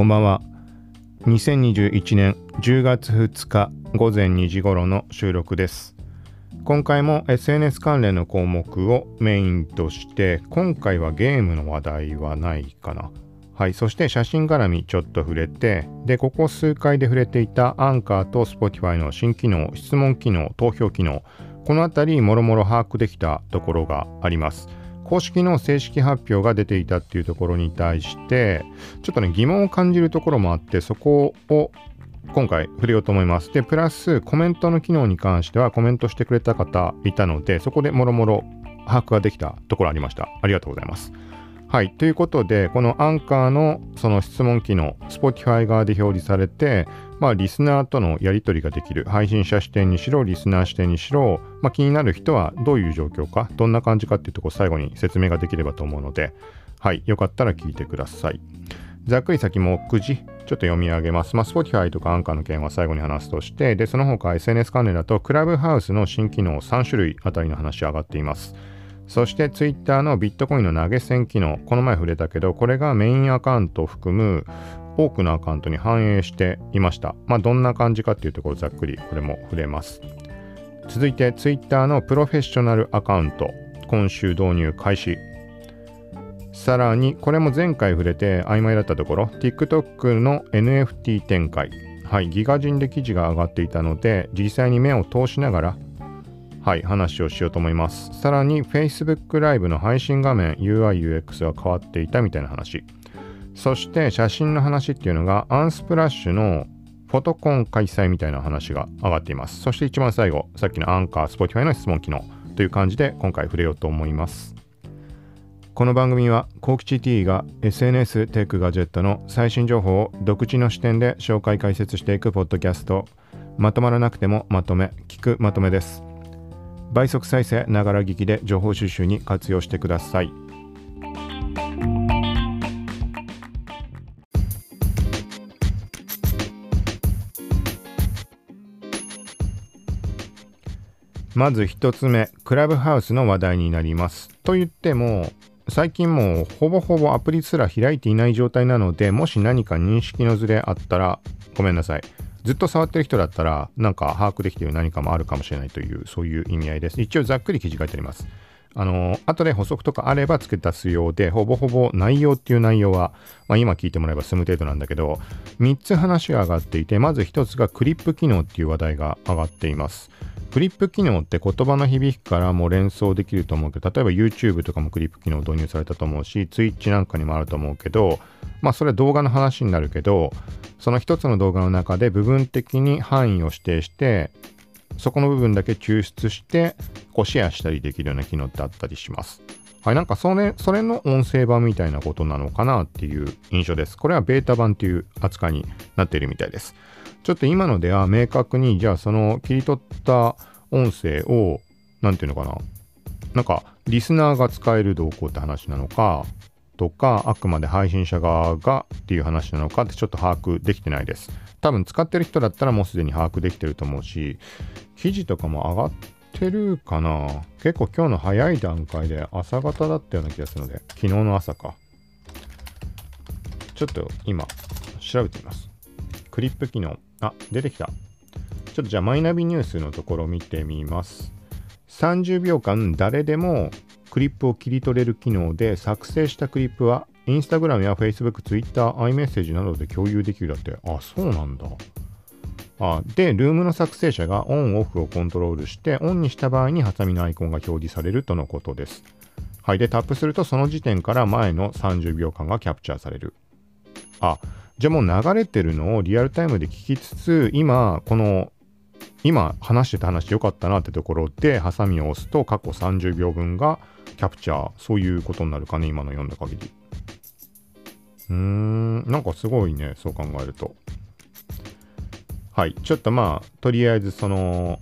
こんばんは。2021年10月2日午前2時頃の収録です。今回も SNS 関連の項目をメインとして、今回はゲームの話題はないかな。はい、そして写真絡みちょっと触れて、で、ここ数回で触れていたアンカーと Spotify の新機能、質問機能、投票機能、このあたりもろもろ把握できたところがあります。公式の正式発表が出ていたっていうところに対してちょっとね疑問を感じるところもあってそこを今回触れようと思います。で、プラスコメントの機能に関してはコメントしてくれた方いたのでそこでもろもろ把握ができたところありました。ありがとうございます。はい。ということで、このアンカーのその質問機能、Spotify 側で表示されて、まあ、リスナーとのやり取りができる、配信者視点にしろ、リスナー視点にしろ、まあ、気になる人はどういう状況か、どんな感じかっていうところ最後に説明ができればと思うので、はい。よかったら聞いてください。ざっくり先も9時、ちょっと読み上げます。まあ、Spotify とかアンカーの件は最後に話すとして、で、その他 SNS 関連だと、クラブハウスの新機能3種類あたりの話上がっています。そして Twitter のビットコインの投げ銭機能、この前触れたけど、これがメインアカウントを含む多くのアカウントに反映していました。まあ、どんな感じかっていうところざっくりこれも触れます。続いて Twitter のプロフェッショナルアカウント、今週導入開始。さらに、これも前回触れて曖昧だったところ、TikTok の NFT 展開。はい、ギガ人で記事が上がっていたので、実際に目を通しながらはい、話をしようと思います。さらに Facebook ライブの配信画面 UI、UX が変わっていたみたいな話。そして写真の話っていうのがアンスプラッシュのフォトコン開催みたいな話が上がっています。そして一番最後、さっきのアンカー、Spotify の質問機能という感じで今回触れようと思います。この番組は、コーキチ T が SNS テックガジェットの最新情報を独自の視点で紹介解説していくポッドキャスト。まとまらなくてもまとめ、聞くまとめです。倍速再生ながら聞きで情報収集に活用してくださいまず1つ目クラブハウスの話題になりますと言っても最近もうほぼほぼアプリすら開いていない状態なのでもし何か認識のズレあったらごめんなさいずっと触ってる人だったら、なんか把握できている何かもあるかもしれないという、そういう意味合いです。一応ざっくり記事書いてあります。あの、後で補足とかあれば付け足すようで、ほぼほぼ内容っていう内容は、まあ、今聞いてもらえば済む程度なんだけど、3つ話が上がっていて、まず1つがクリップ機能っていう話題が上がっています。クリップ機能って言葉の響きからも連想できると思うけど、例えば YouTube とかもクリップ機能導入されたと思うし、Twitch なんかにもあると思うけど、まあそれは動画の話になるけど、その一つの動画の中で部分的に範囲を指定して、そこの部分だけ抽出して、こうシェアしたりできるような機能ってあったりします。はい、なんかそれ、それの音声版みたいなことなのかなっていう印象です。これはベータ版っていう扱いになっているみたいです。ちょっと今のでは明確に、じゃあその切り取った音声を、なんていうのかな。なんか、リスナーが使える動向って話なのか、とか、あくまで配信者側がっていう話なのかってちょっと把握できてないです。多分使ってる人だったらもうすでに把握できてると思うし、記事とかも上がってるかな結構今日の早い段階で朝方だったような気がするので、昨日の朝か。ちょっと今、調べてみます。クリップ機能。あ、出てきた。ちょっとじゃあマイナビニュースのところ見てみます。30秒間誰でもクリップを切り取れる機能で作成したクリップは Instagram や Facebook、Twitter、iMessage などで共有できるだって。あ、そうなんだ。あで、ルームの作成者がオンオフをコントロールして、オンにした場合にハサミのアイコンが表示されるとのことです。はい。で、タップするとその時点から前の30秒間がキャプチャーされる。あ、じゃあもう流れてるのをリアルタイムで聞きつつ、今、この今話してた話良かったなってところで、ハサミを押すと過去30秒分がキャプチャー、そういうことになるかね、今の読んだ限り。うーん、なんかすごいね、そう考えると。はい、ちょっとまあ、とりあえずその、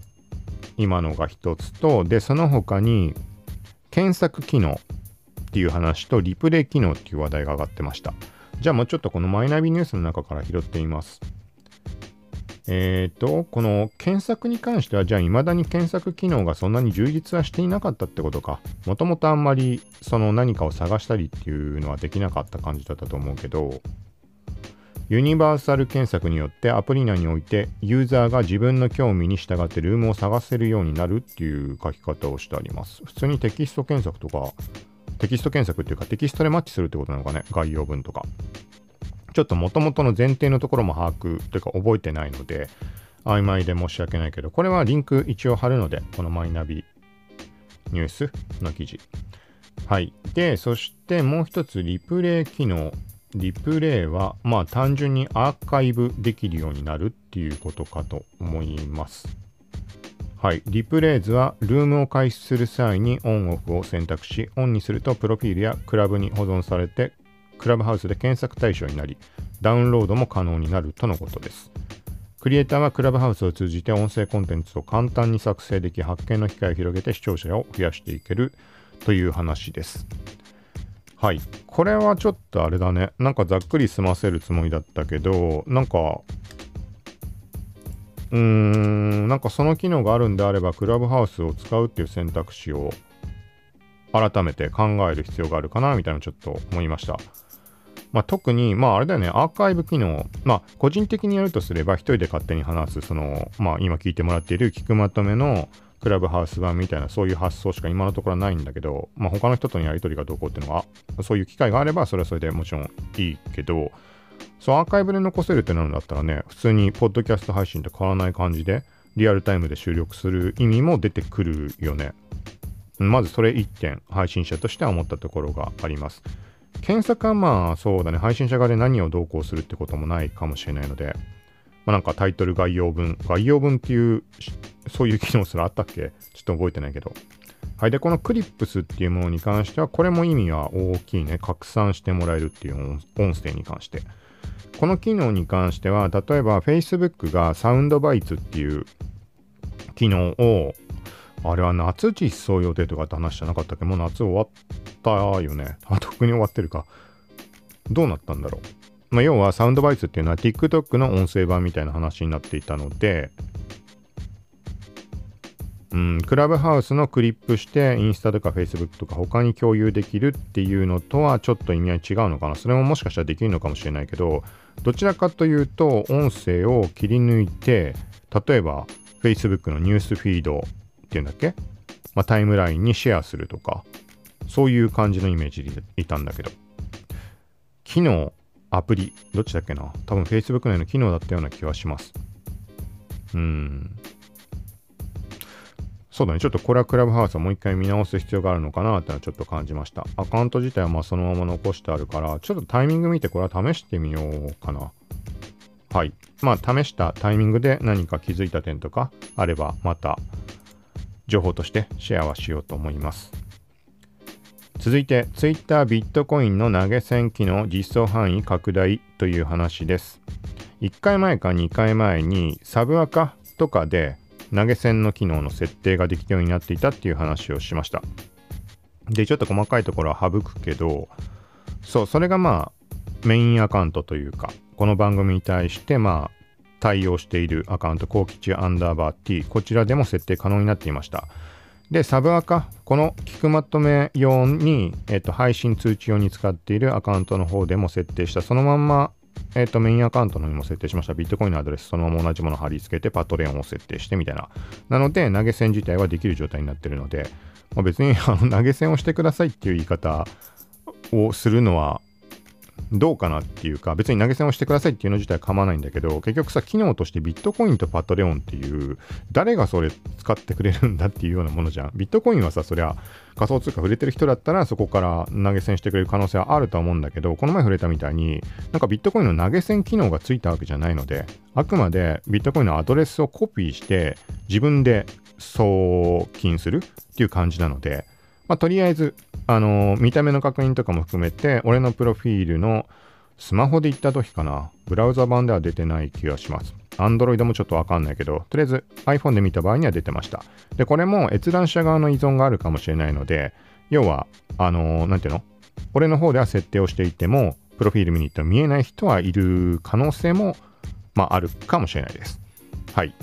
今のが一つと、で、その他に、検索機能っていう話と、リプレイ機能っていう話題が上がってました。じゃあもうちょっとこのマイナビニュースの中から拾ってみます。えっ、ー、と、この検索に関しては、じゃあ未だに検索機能がそんなに充実はしていなかったってことか。もともとあんまりその何かを探したりっていうのはできなかった感じだったと思うけど、ユニバーサル検索によってアプリ内においてユーザーが自分の興味に従ってルームを探せるようになるっていう書き方をしてあります。普通にテキスト検索とか、テキスト検索っていうかテキストでマッチするってことなのかね、概要文とか。ちょっと元々の前提のところも把握というか覚えてないので、曖昧で申し訳ないけど、これはリンク一応貼るので、このマイナビニュースの記事。はい。で、そしてもう一つ、リプレイ機能リプレイは、まあ単純にアーカイブできるようになるっていうことかと思います。はい。リプレイズは、ルームを開始する際にオンオフを選択し、オンにするとプロフィールやクラブに保存されて、クラブハウスで検索対象になり、ダウンロードも可能になるとのことです。クリエイターはクラブハウスを通じて音声コンテンツを簡単に作成でき、発見の機会を広げて視聴者を増やしていけるという話です。はい。これはちょっとあれだね。なんかざっくり済ませるつもりだったけど、なんか、うーん、なんかその機能があるんであれば、クラブハウスを使うっていう選択肢を改めて考える必要があるかな、みたいなちょっと思いました。まあ、特に、まああれだよね、アーカイブ機能、まあ個人的にやるとすれば、一人で勝手に話す、その、まあ今聞いてもらっている聞くまとめのクラブハウス版みたいなそういう発想しか今のところはないんだけど、まあ、他の人とのやり取りがどうこうっていうのは、そういう機会があればそれはそれでもちろんいいけど、そうアーカイブで残せるってなるんだったらね、普通にポッドキャスト配信と変わらない感じで、リアルタイムで収録する意味も出てくるよね。まずそれ1点、配信者としては思ったところがあります。検索はまあそうだね、配信者側で何を同行するってこともないかもしれないので、まあ、なんかタイトル概要文、概要文っていう、そういう機能すらあったっけ？ちょっと覚えてないけど。はい。で、このクリップスっていうものに関しては、これも意味は大きいね。拡散してもらえるっていう音声に関して。この機能に関しては、例えば Facebook がサウンドバイツっていう機能を、あれは夏実装予定とかって話じゃなかったっけ？もう夏終わったよね。あ、特に終わってるか。どうなったんだろう？まあ、要はサウンドバイスっていうのは TikTok の音声版みたいな話になっていたので、うん、クラブハウスのクリップしてインスタとか Facebook とか他に共有できるっていうのとはちょっと意味合い違うのかな？それももしかしたらできるのかもしれないけど、どちらかというと音声を切り抜いて、例えば Facebook のニュースフィードっていうんだっけ、まあ、タイムラインにシェアするとか、そういう感じのイメージでいたんだけど、昨日アプリ、どっちだっけな？多分 Facebook 内の機能だったような気はします。うーん。そうだね。ちょっとこれはクラブハウスをもう一回見直す必要があるのかなってのはちょっと感じました。アカウント自体はまあそのまま残してあるから、ちょっとタイミング見てこれは試してみようかな。はい。まあ試したタイミングで何か気づいた点とかあればまた情報としてシェアはしようと思います。続いて Twitter ビットコインの投げ銭機能実装範囲拡大という話です。1回前か2回前にサブアカとかで投げ銭の機能の設定ができるようになっていたっていう話をしました。で、ちょっと細かいところは省くけど、そう、それがまあメインアカウントというか、この番組に対してまあ対応しているアカウント、コウキチアンダーバー T、こちらでも設定可能になっていました。で、サブアカ、この聞くまとめ用に、えっと、配信通知用に使っているアカウントの方でも設定した、そのまんま、えっと、メインアカウントの方にも設定しました。ビットコインのアドレス、そのまま同じものを貼り付けて、パトレオンを設定してみたいな。なので、投げ銭自体はできる状態になっているので、まあ、別にあの投げ銭をしてくださいっていう言い方をするのはどうかなっていうか、別に投げ銭をしてくださいっていうの自体構わないんだけど、結局さ、機能としてビットコインとパトレオンっていう、誰がそれ使ってくれるんだっていうようなものじゃん。ビットコインはさ、そりゃ仮想通貨触れてる人だったら、そこから投げ銭してくれる可能性はあるとは思うんだけど、この前触れたみたいに、なんかビットコインの投げ銭機能がついたわけじゃないので、あくまでビットコインのアドレスをコピーして、自分で送金するっていう感じなので、まあ、とりあえず、あのー、見た目の確認とかも含めて、俺のプロフィールのスマホで行った時かな、ブラウザ版では出てない気がします。Android もちょっとわかんないけど、とりあえず iPhone で見た場合には出てました。で、これも閲覧者側の依存があるかもしれないので、要は、あのー、なんていうの？俺の方では設定をしていても、プロフィール見に行っても見えない人はいる可能性も、まあ、あるかもしれないです。はい。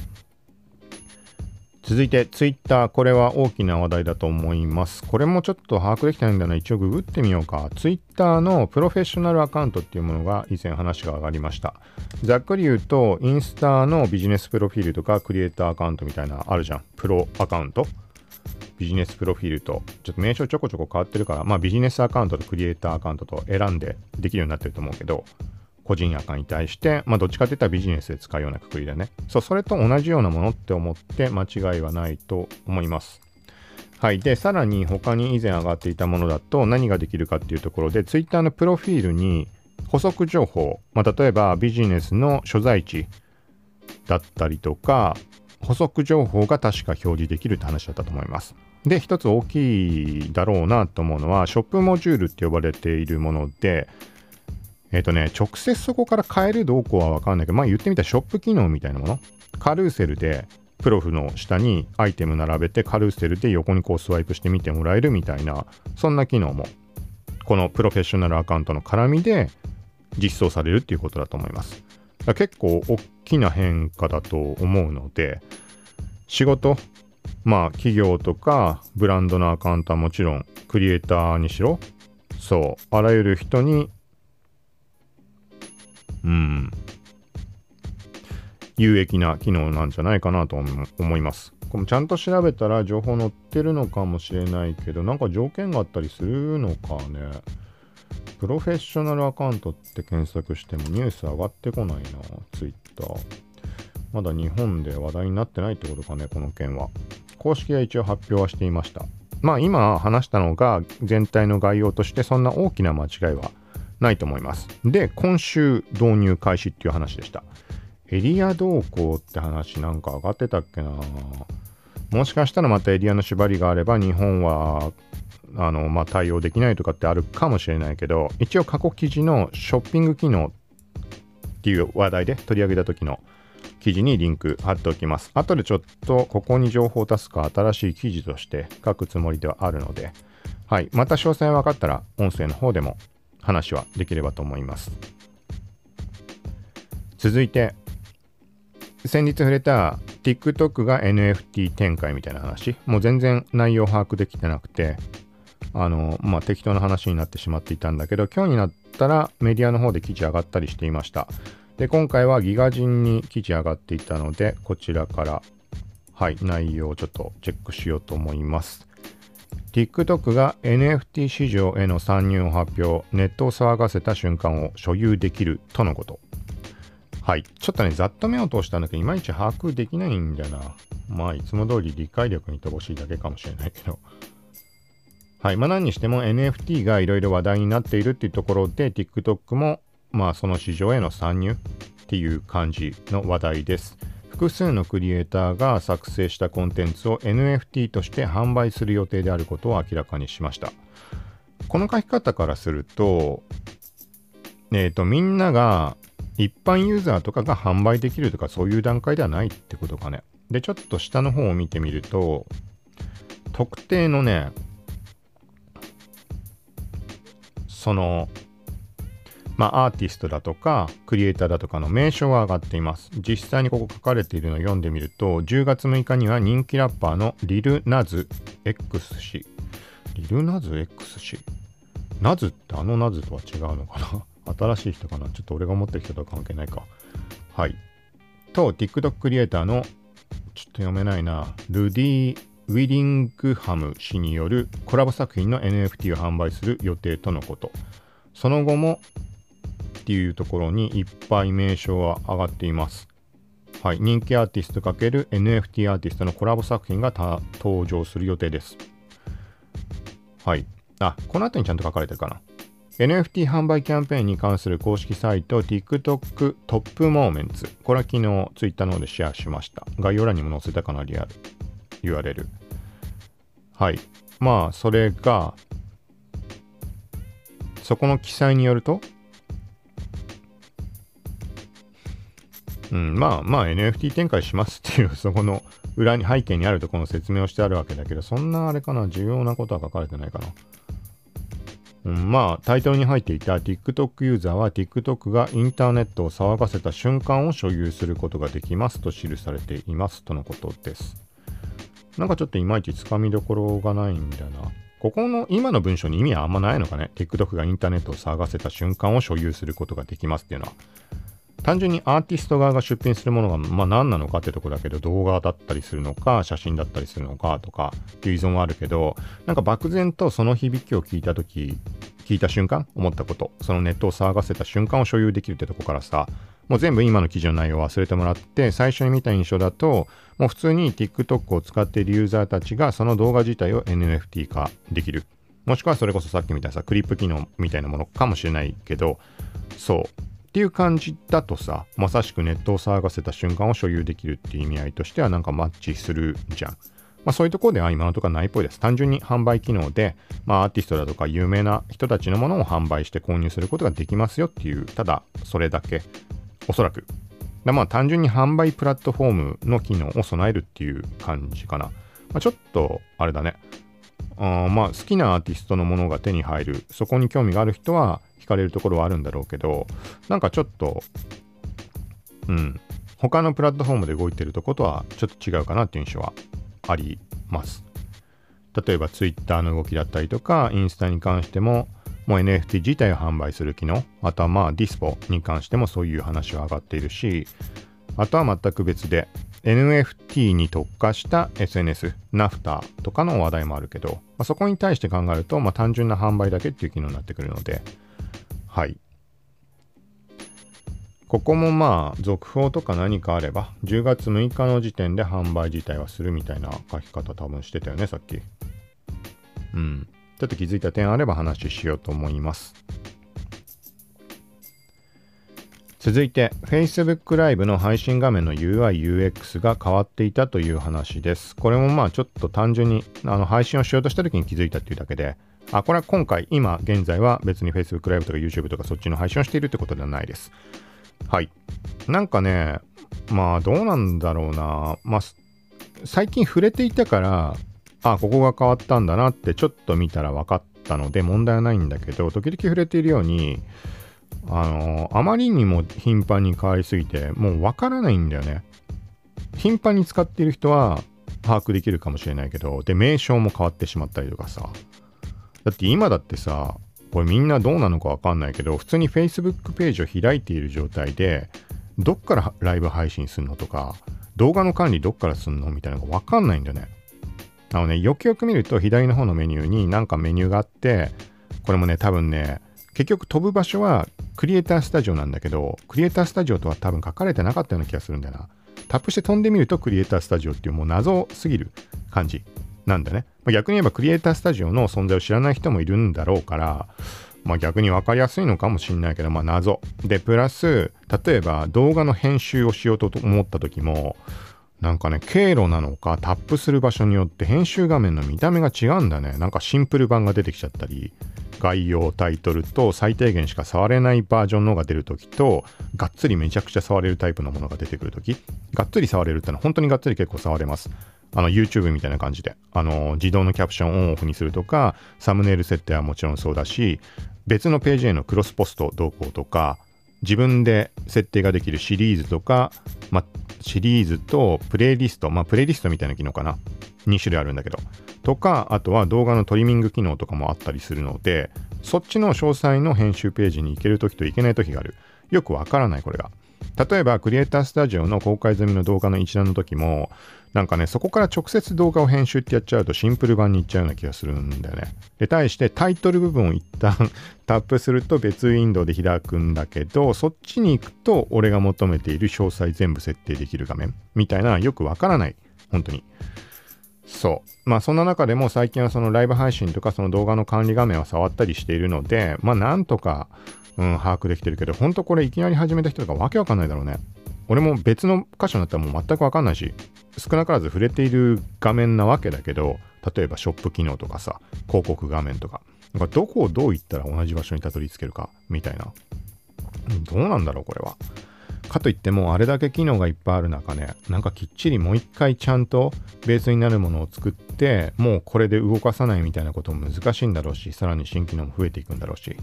続いて、ツイッター。これは大きな話題だと思います。これもちょっと把握できてないんだな。一応ググってみようか。ツイッターのプロフェッショナルアカウントっていうものが以前話が上がりました。ざっくり言うと、インスタのビジネスプロフィールとかクリエイターアカウントみたいなあるじゃん。プロアカウント。ビジネスプロフィールと、ちょっと名称ちょこちょこ変わってるから、まあビジネスアカウントとクリエイターアカウントと選んでできるようになってると思うけど、個人アカに対して、まあ、どっちかって言ったらビジネスで使うようなくくりだね。そう、それと同じようなものって思って間違いはないと思います。はい。で、さらに他に以前上がっていたものだと何ができるかっていうところで、Twitter のプロフィールに補足情報、まあ、例えばビジネスの所在地だったりとか、補足情報が確か表示できるって話だったと思います。で、一つ大きいだろうなと思うのは、ショップモジュールって呼ばれているもので、えっ、ー、とね、直接そこから買えるどうこうはわかんないけど、まあ言ってみたらショップ機能みたいなもの。カルーセルで、プロフの下にアイテム並べて、カルーセルで横にこうスワイプして見てもらえるみたいな、そんな機能も、このプロフェッショナルアカウントの絡みで実装されるっていうことだと思います。結構大きな変化だと思うので、仕事、まあ企業とかブランドのアカウントはもちろん、クリエイターにしろ、そう、あらゆる人にうん、有益な機能なんじゃないかなと思います。これちゃんと調べたら情報載ってるのかもしれないけど、なんか条件があったりするのかね。プロフェッショナルアカウントって検索してもニュース上がってこないな、ツイッター。まだ日本で話題になってないってことかね、この件は。公式は一応発表はしていました。まあ今話したのが全体の概要としてそんな大きな間違いはないと思います。で、今週導入開始っていう話でした。エリア動向って話なんか上がってたっけなもしかしたらまたエリアの縛りがあれば日本はあの、まあ、対応できないとかってあるかもしれないけど、一応過去記事のショッピング機能っていう話題で取り上げた時の記事にリンク貼っておきます。後でちょっとここに情報を足すか新しい記事として書くつもりではあるので、はい。また詳細分かったら音声の方でも話はできればと思います。続いて、先日触れた TikTok が NFT 展開みたいな話、もう全然内容把握できてなくて、あの、まあ、適当な話になってしまっていたんだけど、今日になったらメディアの方で記事上がったりしていました。で、今回はギガ人に記事上がっていたので、こちらから、はい、内容をちょっとチェックしようと思います。TikTok が NFT 市場への参入を発表、ネットを騒がせた瞬間を所有できるとのこと。はい。ちょっとね、ざっと目を通したんだけど、いまいち把握できないんだな。まあ、いつも通り理解力に乏しいだけかもしれないけど。はい。まあ、何にしても NFT がいろいろ話題になっているっていうところで、TikTok も、まあ、その市場への参入っていう感じの話題です。複数のクリエイターが作成したコンテンツを NFT として販売する予定であることを明らかにしました。この書き方からすると、えっ、ー、と、みんなが一般ユーザーとかが販売できるとかそういう段階ではないってことかね。で、ちょっと下の方を見てみると、特定のね、そのまあ、アーティストだとか、クリエイターだとかの名称が上がっています。実際にここ書かれているのを読んでみると、10月6日には人気ラッパーのリル・ナズ X 氏。リル・ナズ X 氏？ナズってあのナズとは違うのかな？新しい人かな？ちょっと俺が持ってる人とは関係ないか。はい。と、TikTok クリエイターの、ちょっと読めないな、ルディ・ウィディングハム氏によるコラボ作品の NFT を販売する予定とのこと。その後もっていうところにいっぱい名称は上がっています。はい、人気アーティスト ×NFT アーティストのコラボ作品が登場する予定です。はい。あ、この後にちゃんと書かれてるかな。NFT 販売キャンペーンに関する公式サイト TikTok トップモーメンツ。これは昨日 Twitter の方でシェアしました。概要欄にも載せたかな、リアル。URL。はい。まあ、それが、そこの記載によると、うん、まあまあ NFT 展開しますっていう、そこの裏に背景にあるとこの説明をしてあるわけだけど、そんなあれかな、重要なことは書かれてないかな？うん、まあ、タイトルに入っていた TikTok ユーザーは TikTok がインターネットを騒がせた瞬間を所有することができますと記されていますとのことです。なんかちょっといまいちつかみどころがないんだよな。ここの今の文章に意味はあんまないのかね ?TikTok がインターネットを騒がせた瞬間を所有することができますっていうのは。単純にアーティスト側が出品するものが、まあ、何なのかってとこだけど動画だったりするのか写真だったりするのかとかっていう依存はあるけどなんか漠然とその響きを聞いた時聞いた瞬間思ったことそのネットを騒がせた瞬間を所有できるってとこからさもう全部今の記事の内容を忘れてもらって最初に見た印象だともう普通に TikTok を使っているユーザーたちがその動画自体を NFT 化できる。もしくはそれこそさっきみたいなさクリップ機能みたいなものかもしれないけどそう。っていう感じだとさまさしくネットを騒がせた瞬間を所有できるっていう意味合いとしてはなんかマッチするじゃん。まあ、そういうところでは今のところないっぽいです。単純に販売機能で、まあ、アーティストだとか有名な人たちのものを販売して購入することができますよっていう、ただそれだけおそらく。だまあ単純に販売プラットフォームの機能を備えるっていう感じかな。まあ、ちょっとあれだね。あまあ好きなアーティストのものが手に入る。そこに興味がある人は惹かれるところはあるんだろうけど、なんかちょっと、うん。他のプラットフォームで動いてるとことはちょっと違うかなっていう印象はあります。例えば Twitter の動きだったりとか、インスタに関しても、もう NFT 自体を販売する機能、あとはまあディスポに関してもそういう話は上がっているし、あとは全く別で NFT に特化した SNS、ナフタとかの話題もあるけど、まあ、そこに対して考えると、まあ、単純な販売だけっていう機能になってくるので、はい。ここもまあ、続報とか何かあれば、10月6日の時点で販売自体はするみたいな書き方多分してたよね、さっき。うん。ちょっと気づいた点あれば話しようと思います。続いて Facebook ライブの配信画面の UI/UX が変わっていたという話です。これもまあちょっと単純にあの配信をしようとした時に気づいたっていうだけで、あ、これは今回、今現在は別に Facebook ライブとか YouTube とかそっちの配信をしているってことではないです。はい。なんかね、まあどうなんだろうな。まあ最近触れていたからあ、ここが変わったんだなってちょっと見たら分かったので問題はないんだけど、時々触れているように、あの、あまりにも頻繁に変わりすぎて、もう分からないんだよね。頻繁に使っている人は把握できるかもしれないけど、で、名称も変わってしまったりとかさ。だって今だってさ、これみんなどうなのかわかんないけど、普通に Facebook ページを開いている状態で、どっからライブ配信するのとか、動画の管理どっからすんのみたいなのがわかんないんだよね。あのね、よくよく見ると左の方のメニューになんかメニューがあって、これもね、多分ね、結局飛ぶ場所はクリエイタースタジオなんだけど、クリエイタースタジオとは多分書かれてなかったような気がするんだよな。タップして飛んでみるとクリエイタースタジオっていうもう謎すぎる感じなんだね。まあ、逆に言えばクリエイタースタジオの存在を知らない人もいるんだろうから、まあ逆に分かりやすいのかもしんないけど、まあ謎。で、プラス、例えば動画の編集をしようと思った時も、なんかね、経路なのかタップする場所によって編集画面の見た目が違うんだね。なんかシンプル版が出てきちゃったり、概要、タイトルと最低限しか触れないバージョンのが出るときと、がっつりめちゃくちゃ触れるタイプのものが出てくるとき、がっつり触れるってのは本当にがっつり結構触れます。あの YouTube みたいな感じで、あの自動のキャプションオンオフにするとか、サムネイル設定はもちろんそうだし、別のページへのクロスポスト動向とか、自分で設定ができるシリーズとか、まシリーズとプレイリスト、まあ、プレイリストみたいな機能かな。2種類あるんだけど。とか、あとは動画のトリミング機能とかもあったりするので、そっちの詳細の編集ページに行けるときと行けないときがある。よくわからない、これが。例えば、クリエイタースタジオの公開済みの動画の一覧の時も、なんかね、そこから直接動画を編集ってやっちゃうとシンプル版に行っちゃうような気がするんだよね。で、対してタイトル部分を一旦 タップすると別ウィンドウで開くんだけど、そっちに行くと俺が求めている詳細全部設定できる画面みたいなよくわからない。本当に。そう。まあそんな中でも最近はそのライブ配信とかその動画の管理画面は触ったりしているので、まあなんとか、うん、把握できてるけど、本当これいきなり始めた人とかわけわかんないだろうね。俺も別の箇所になったらもう全くわかんないし、少なからず触れている画面なわけだけど、例えばショップ機能とかさ、広告画面とか、なんかどこをどう行ったら同じ場所にたどり着けるか、みたいな。どうなんだろう、これは。かといっても、あれだけ機能がいっぱいある中ね、なんかきっちりもう一回ちゃんとベースになるものを作って、もうこれで動かさないみたいなことも難しいんだろうし、さらに新機能も増えていくんだろうし。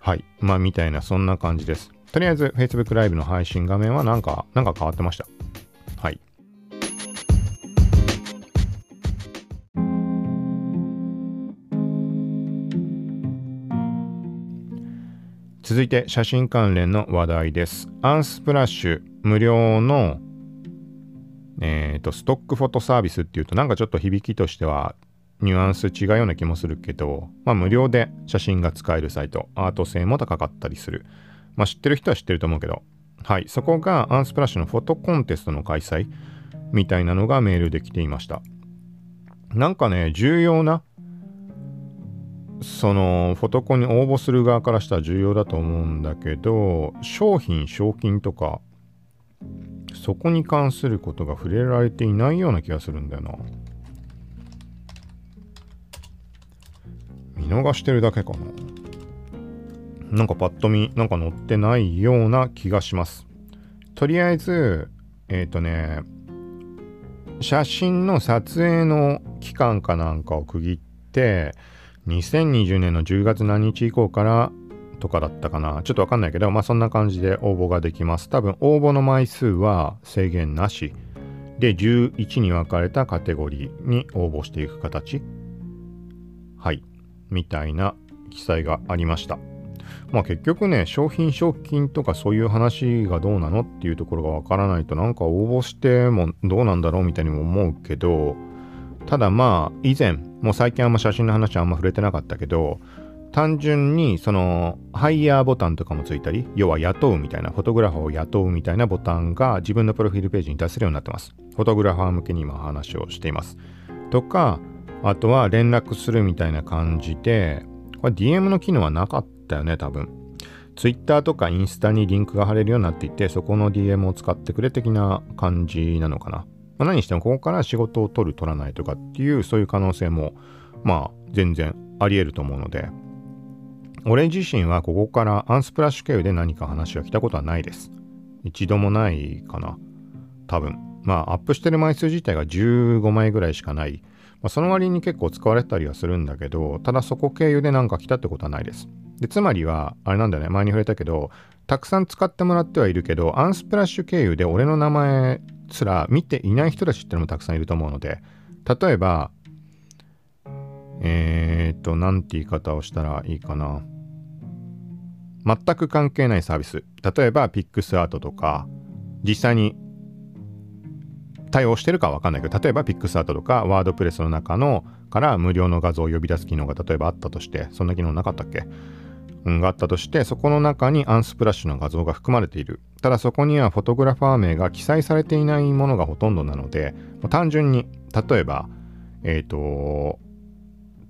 はい。まあ、みたいな、そんな感じです。とりあえず、Facebook ライブの配信画面はなんか、なんか変わってました。はい。続いて写真関連の話題です。アンスプラッシュ無料の、えーと、ストックフォトサービスっていうとなんかちょっと響きとしてはニュアンス違うような気もするけど、まあ、無料で写真が使えるサイト、アート性も高かったりする。まあ、知ってる人は知ってると思うけど、はい、そこがアンスプラッシュのフォトコンテストの開催みたいなのがメールで来ていました。なんかね、重要なそのフォトコに応募する側からしたら重要だと思うんだけど商品賞金とかそこに関することが触れられていないような気がするんだよな。見逃してるだけかな。なんかパッと見なんか載ってないような気がします。とりあえずえっ、ー、とね写真の撮影の期間かなんかを区切って2020年の10月何日以降からとかだったかな。ちょっとわかんないけど、まあそんな感じで応募ができます。多分応募の枚数は制限なし。で、11に分かれたカテゴリーに応募していく形。はい。みたいな記載がありました。まあ結局ね、商品賞金とかそういう話がどうなのっていうところがわからないとなんか応募してもどうなんだろうみたいにも思うけど、ただまあ以前もう最近あんま写真の話あんま触れてなかったけど単純にそのハイヤーボタンとかもついたり要は雇うみたいなフォトグラファーを雇うみたいなボタンが自分のプロフィールページに出せるようになってます。フォトグラファー向けに今話をしています。とかあとは連絡するみたいな感じでこれ DM の機能はなかったよね多分。Twitter とかインスタにリンクが貼れるようになっていてそこの DM を使ってくれ的な感じなのかな。まあ、何してもここから仕事を取る取らないとかっていうそういう可能性もまあ全然あり得ると思うので俺自身はここからアンスプラッシュ経由で何か話が来たことはないです。一度もないかな。多分。まあアップしてる枚数自体が15枚ぐらいしかない。まあ、その割に結構使われたりはするんだけど、ただそこ経由で何か来たってことはないです。で、つまりは、あれなんだよね、前に触れたけど、たくさん使ってもらってはいるけど、アンスプラッシュ経由で俺の名前すら見ていない人たちってのもたくさんいると思うので、例えば、えー、っと、なんて言い方をしたらいいかな。全く関係ないサービス。例えば、 Picsart とか、実際に対応してるかわかんないけど、例えば Picsart とか、 WordPress の中のから無料の画像を呼び出す機能が例えばあったとして、そんな機能なかったっけ？うん、があったとして、そこの中に Unsplash の画像が含まれている。ただそこにはフォトグラファー名が記載されていないものがほとんどなので、単純に、例えば、えっ、ー、と、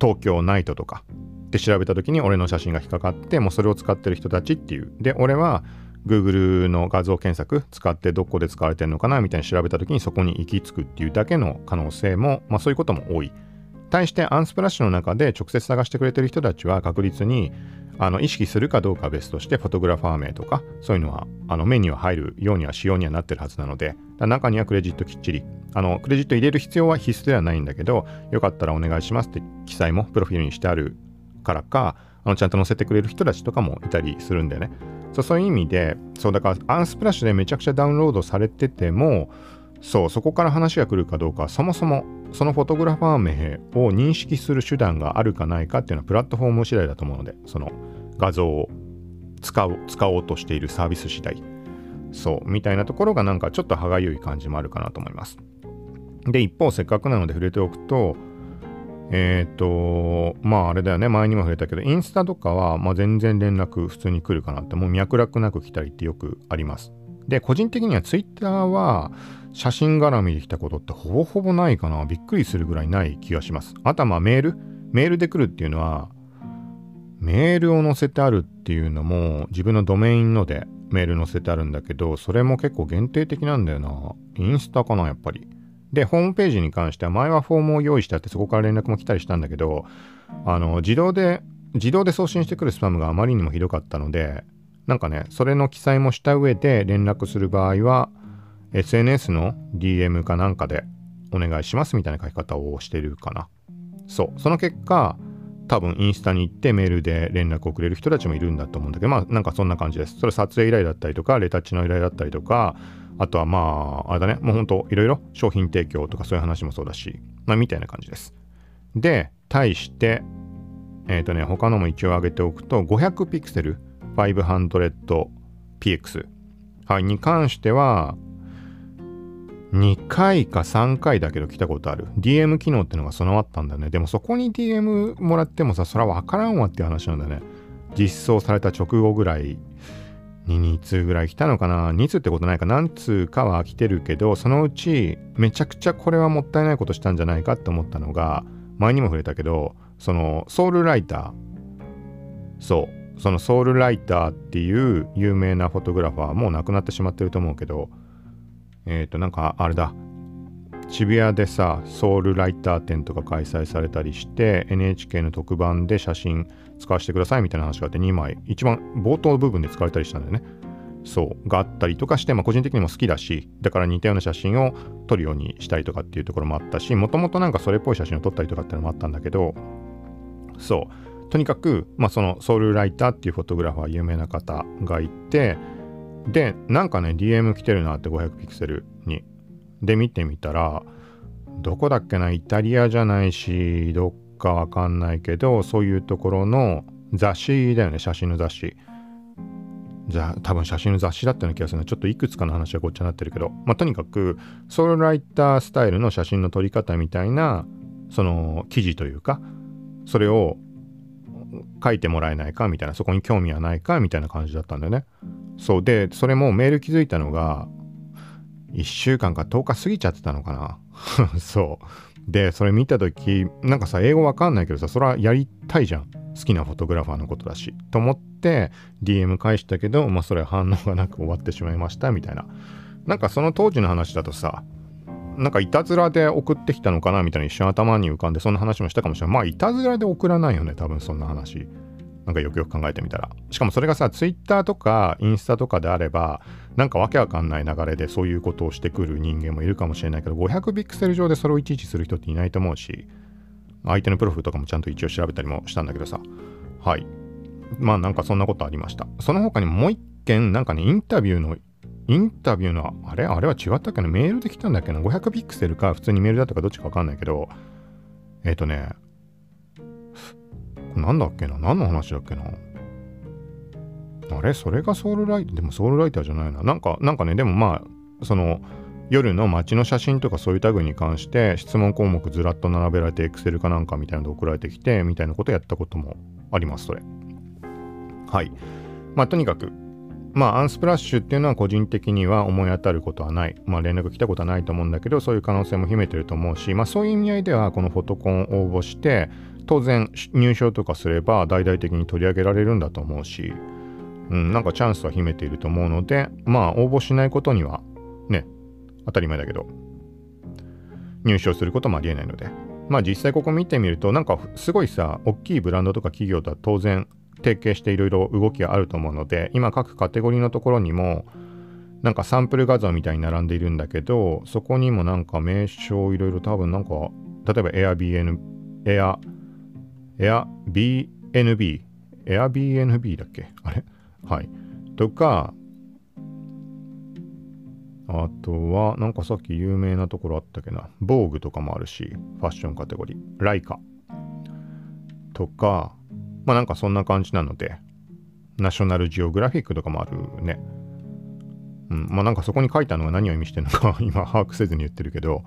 東京ナイトとかで調べた時に俺の写真が引っかかって、もうそれを使ってる人たちっていう。で、俺は Google の画像検索使ってどこで使われてるのかなみたいに調べた時にそこに行き着くっていうだけの可能性も、まあそういうことも多い。対してアンスプラッシュの中で直接探してくれてる人たちは確実にあの意識するかどうかは別としてフォトグラファー名とかそういうのはあの目には入るようには仕様にはなってるはずなので中にはクレジットきっちりあのクレジット入れる必要は必須ではないんだけどよかったらお願いしますって記載もプロフィールにしてあるからかあのちゃんと載せてくれる人たちとかもいたりするんだよね。そうそういう意味でそうだからアンスプラッシュでめちゃくちゃダウンロードされててもそうそこから話が来るかどうかそもそもそのフォトグラファー名を認識する手段があるかないかっていうのはプラットフォーム次第だと思うのでその画像を使う使おうとしているサービス次第。そうみたいなところがなんかちょっと歯がゆい感じもあるかなと思います。で一方せっかくなので触れておくとえっ、ー、とまああれだよね。前にも触れたけどインスタとかは、まあ、全然連絡普通に来るかなってもう脈絡なく来たりってよくあります。で個人的にはツイッターは写真絡みで来たことってほぼほぼないかな。びっくりするぐらいない気がします。あとはまあメールメールで来るっていうのは、メールを載せてあるっていうのも自分のドメインのでメール載せてあるんだけど、それも結構限定的なんだよな。インスタかな、やっぱり。で、ホームページに関しては前はフォームを用意してあってそこから連絡も来たりしたんだけど、あの、自動で、自動で送信してくるスパムがあまりにもひどかったので、なんかね、それの記載もした上で連絡する場合は、SNS の DM かなんかでお願いしますみたいな書き方をしてるかな。そう。その結果、多分インスタに行ってメールで連絡をくれる人たちもいるんだと思うんだけど、まあなんかそんな感じです。それ撮影依頼だったりとか、レタッチの依頼だったりとか、あとはまあ、あれだね、もうほんといろいろ商品提供とかそういう話もそうだし、まあみたいな感じです。で、対して、えっ、ー、とね、他のも一応上げておくと、500ピクセル 500px、はい、に関しては2回か3回だけど来たことある。DM 機能ってのが備わったんだよね。でもそこに DM もらってもさそれは分からんわっていう話なんだね。実装された直後ぐらいに2通ぐらい来たのかな。2通ってことないか。何通かは来てるけどそのうちめちゃくちゃこれはもったいないことしたんじゃないかって思ったのが前にも触れたけどそのソウルライター。そう。そのソウルライターっていう有名なフォトグラファーもう亡くなってしまってると思うけどえっ、ー、となんかあれだ。渋谷でさソウルライター展とか開催されたりして NHK の特番で写真使わせてくださいみたいな話があって2枚。一番冒頭部分で使われたりしたんだよね。そうがあったりとかして、まあ、個人的にも好きだしだから似たような写真を撮るようにしたりとかっていうところもあったしもともとなんかそれっぽい写真を撮ったりとかっていうのもあったんだけどそう。とにかく、まあ、そのソウルライターっていうフォトグラファー有名な方がいてでなんかね DM 来てるなって500ピクセルに。で見てみたらどこだっけなイタリアじゃないしどっかわかんないけどそういうところの雑誌だよね写真の雑誌。じゃあ多分写真の雑誌だったような気がするな。ちょっといくつかの話はごっちゃになってるけど。まあとにかくソウルライタースタイルの写真の撮り方みたいなその記事というかそれを書いてもらえないかみたいなそこに興味はないかみたいな感じだったんだよね。そうでそれもメール気づいたのが1週間か10日過ぎちゃってたのかな。そう。でそれ見た時なんかさ英語わかんないけどさそれはやりたいじゃん。好きなフォトグラファーのことだし。と思って DM 返したけどまあそれ反応がなく終わってしまいましたみたいな。なんかその当時の話だとさなんかいたずらで送ってきたのかなみたいな一瞬頭に浮かんでそんな話もしたかもしれない。まあいたずらで送らないよね多分そんな話。なんかよくよく考えてみたら。しかもそれがさ、ツイッターとかインスタとかであれば、なんかわけわかんない流れでそういうことをしてくる人間もいるかもしれないけど、500ピクセル上でそれをいちいちする人っていないと思うし、相手のプロフとかもちゃんと一応調べたりもしたんだけどさ。はい。まあなんかそんなことありました。その他にもう一件、なんかね、インタビューの、インタビューの、あれ？あれは違ったっけな？メールで来たんだっけな ?500 ピクセルか普通にメールだったかどっちかわかんないけど、えっ、ー、とね、なんだっけな？何の話だっけな？あれ？それがソウルライターでもソウルライターじゃないな。なんか、なんかね、でもまあ、その、夜の街の写真とかそういうタグに関して質問項目ずらっと並べられて Excel かなんかみたいなので送られてきてみたいなことやったこともあります、それ。はい。まあとにかく、まあアンスプラッシュっていうのは個人的には思い当たることはない。まあ連絡来たことはないと思うんだけど、そういう可能性も秘めてると思うし、まあそういう意味合いではこのフォトコンを応募して、当然入賞とかすれば大々的に取り上げられるんだと思うし、うん、なんかチャンスは秘めていると思うので、まあ応募しないことにはね、当たり前だけど、入賞することもありえないので、まあ実際ここ見てみると、なんかすごいさ、大きいブランドとか企業とは当然提携していろいろ動きがあると思うので、今各カテゴリーのところにも、なんかサンプル画像みたいに並んでいるんだけど、そこにもなんか名称いろいろ多分なんか、例えば Airbnb、Air Airbnb、Airbnb だっけ？あれ？はい。とか、あとは、なんかさっき有名なところあったっけな？防具とかもあるし、ファッションカテゴリー。ライカ。とか、まあなんかそんな感じなので、ナショナルジオグラフィックとかもあるね。うん、まあなんかそこに書いたのが何を意味してるのか今把握せずに言ってるけど、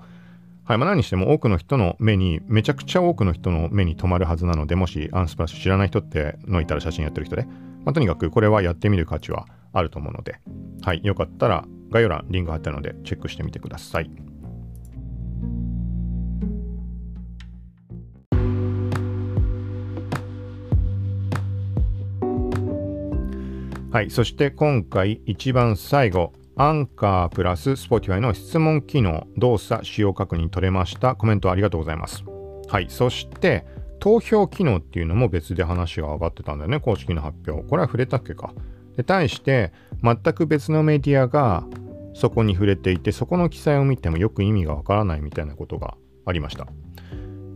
はい、まあ、何にしても多くの人の目に、めちゃくちゃ多くの人の目に留まるはずなので、もしアンスプラッシュ知らない人ってのいたら写真やってる人で、まあ、とにかくこれはやってみる価値はあると思うので、はい、よかったら概要欄リンク貼ってあるのでチェックしてみてください。はい、そして今回一番最後、アンカープラス Spotify の質問機能、動作、使用確認取れました。コメントありがとうございます。はい。そして、投票機能っていうのも別で話が上がってたんだよね。公式の発表。これは触れたっけか。で、対して、全く別のメディアがそこに触れていて、そこの記載を見てもよく意味がわからないみたいなことがありました。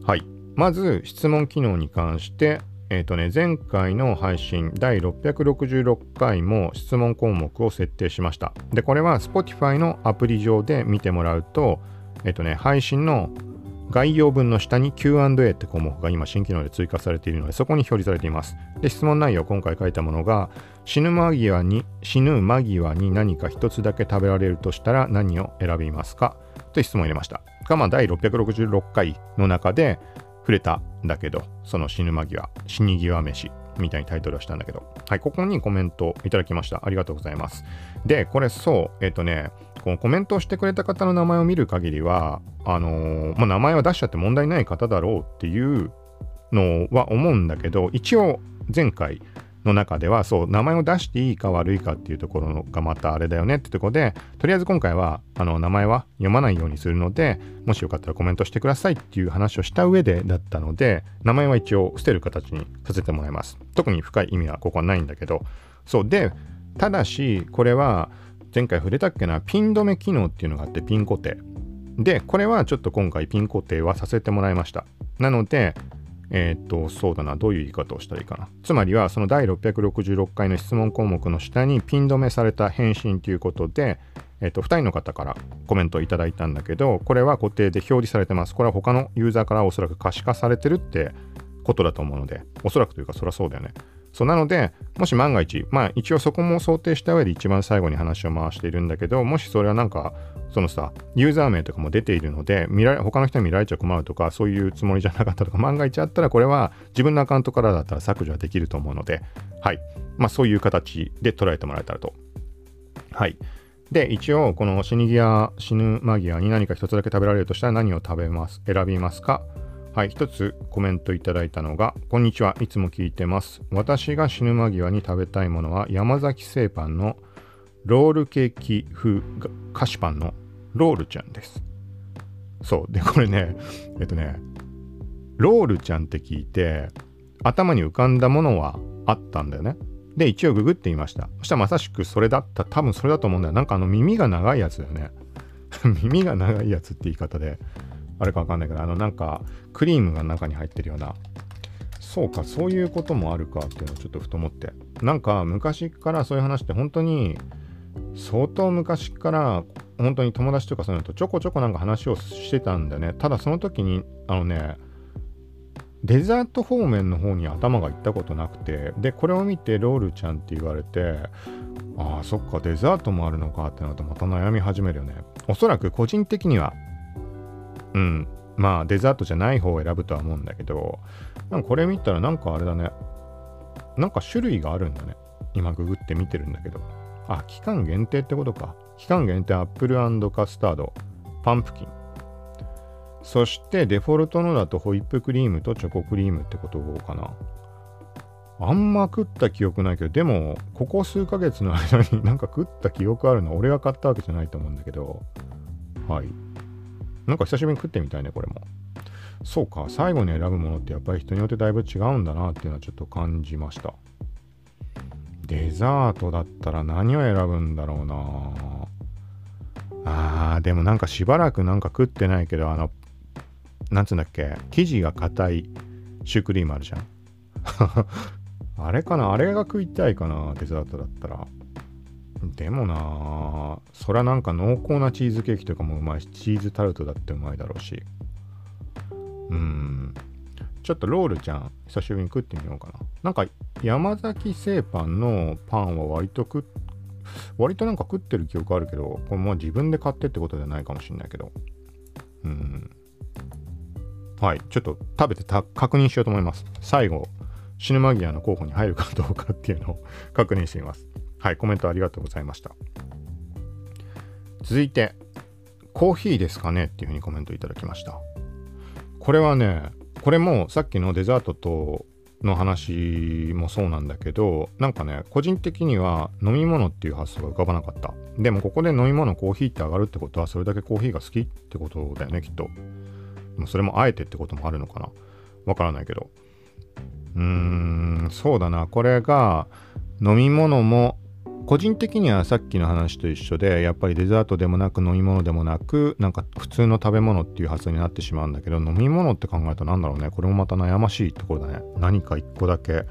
はい。まず、質問機能に関して、えっ、ー、とね、前回の配信第666回も質問項目を設定しました。で、これは Spotify のアプリ上で見てもらうと、えっ、ー、とね、配信の概要文の下に Q&A って項目が今新機能で追加されているのでそこに表示されています。で、質問内容今回書いたものが死ぬ間際に死ぬ間際に何か一つだけ食べられるとしたら何を選びますか？という質問を入れました。がまあ第666回の中で触れたんだけどその死ぬ間際死に際飯みたいにタイトルをしたんだけど、はい、ここにコメントいただきました。ありがとうございます。で、これそう、えっ、ー、とね、このコメントをしてくれた方の名前を見る限りは、あのー、まあ、名前は出しちゃって問題ない方だろうっていうのは思うんだけど、一応前回、の中ではそう名前を出していいか悪いかっていうところがまたあれだよねってとこでとりあえず今回はあの名前は読まないようにするのでもしよかったらコメントしてくださいっていう話をした上でだったので名前は一応捨てる形にさせてもらいます。特に深い意味はここはないんだけど。そう。でただしこれは前回触れたっけな？ピン止め機能っていうのがあってピン固定。でこれはちょっと今回ピン固定はさせてもらいました。なのでえっ、と、そうだな、どういう言い方をしたらいいかな。つまりは、その第666回の質問項目の下にピン止めされた返信ということで、えっ、と、2人の方からコメントをいただいたんだけど、これは固定で表示されてます。これは他のユーザーからおそらく可視化されてるってことだと思うので、おそらくというか、そりゃそうだよね。そうなので、もし万が一、まあ一応そこも想定した上で一番最後に話を回しているんだけど、もしそれはなんか、そのさ、ユーザー名とかも出ているので、見られ他の人に見られちゃ困るとか、そういうつもりじゃなかったとか、万が一あったら、これは自分のアカウントからだったら削除はできると思うので、はい。まあそういう形で捉えてもらえたらと。はい。で、一応、この死に際、死ぬ間際に何か一つだけ食べられるとしたら何を食べます、選びますか？はい、一つコメントいただいたのが、こんにちは、いつも聞いてます。私が死ぬ間際に食べたいものは、山崎製パンのロールケーキ風菓子パンのロールちゃんです。そう。で、これね、えっとね、ロールちゃんって聞いて、頭に浮かんだものはあったんだよね。で、一応ググってみました。そしたらまさしくそれだった。多分それだと思うんだよ。なんかあの耳が長いやつだよね。耳が長いやつって言い方で。あれかわかんないけど、あのなんかクリームが中に入ってるような、そうか、そういうこともあるかっていうのをちょっとふと思って。なんか昔からそういう話って本当に相当昔から本当に友達とかそういうのとちょこちょこなんか話をしてたんだよね。ただその時に、あのね、デザート方面の方に頭がいったことなくて、で、これを見てロールちゃんって言われて、ああ、そっか、デザートもあるのかってなるとまた悩み始めるよね。おそらく個人的にはうん。まあ、デザートじゃない方を選ぶとは思うんだけど、なんかこれ見たらなんかあれだね。なんか種類があるんだね。今ググって見てるんだけど。あ、期間限定ってことか。期間限定アップルカスタード、パンプキン。そしてデフォルトのだとホイップクリームとチョコクリームってことかな。あんま食った記憶ないけど、でも、ここ数ヶ月の間になんか食った記憶あるの俺が買ったわけじゃないと思うんだけど、はい。なんか久しぶりに食ってみたいね、これも。そうか、最後に選ぶものってやっぱり人によってだいぶ違うんだなっていうのはちょっと感じました。デザートだったら何を選ぶんだろうなあー、でもなんかしばらくなんか食ってないけど、あの、なんつうんだっけ、生地が硬いシュークリームあるじゃん。あれかなあれが食いたいかなデザートだったら。でもなそりゃなんか濃厚なチーズケーキとかもうまいし、チーズタルトだってうまいだろうし。うん。ちょっとロールちゃん、久しぶりに食ってみようかな。なんか山崎製パンのパンは割と食っ割となんか食ってる記憶あるけど、これもう自分で買ってってことじゃないかもしんないけど。うん。はい。ちょっと食べて確認しようと思います。最後、死ぬ間際の候補に入るかどうかっていうのを確認してみます。はい、コメントありがとうございました。続いて、コーヒーですかねっていうふうにコメントいただきました。これはね、これもさっきのデザートとの話もそうなんだけど、なんかね、個人的には飲み物っていう発想が浮かばなかった。でもここで飲み物コーヒーって上がるってことは、それだけコーヒーが好きってことだよね、きっと。でもそれもあえてってこともあるのかな。わからないけど。うーん、そうだな。これが飲み物も個人的にはさっきの話と一緒でやっぱりデザートでもなく飲み物でもなくなんか普通の食べ物っていう発想になってしまうんだけど飲み物って考えると何だろうね。これもまた悩ましいところだね。何か一個だけ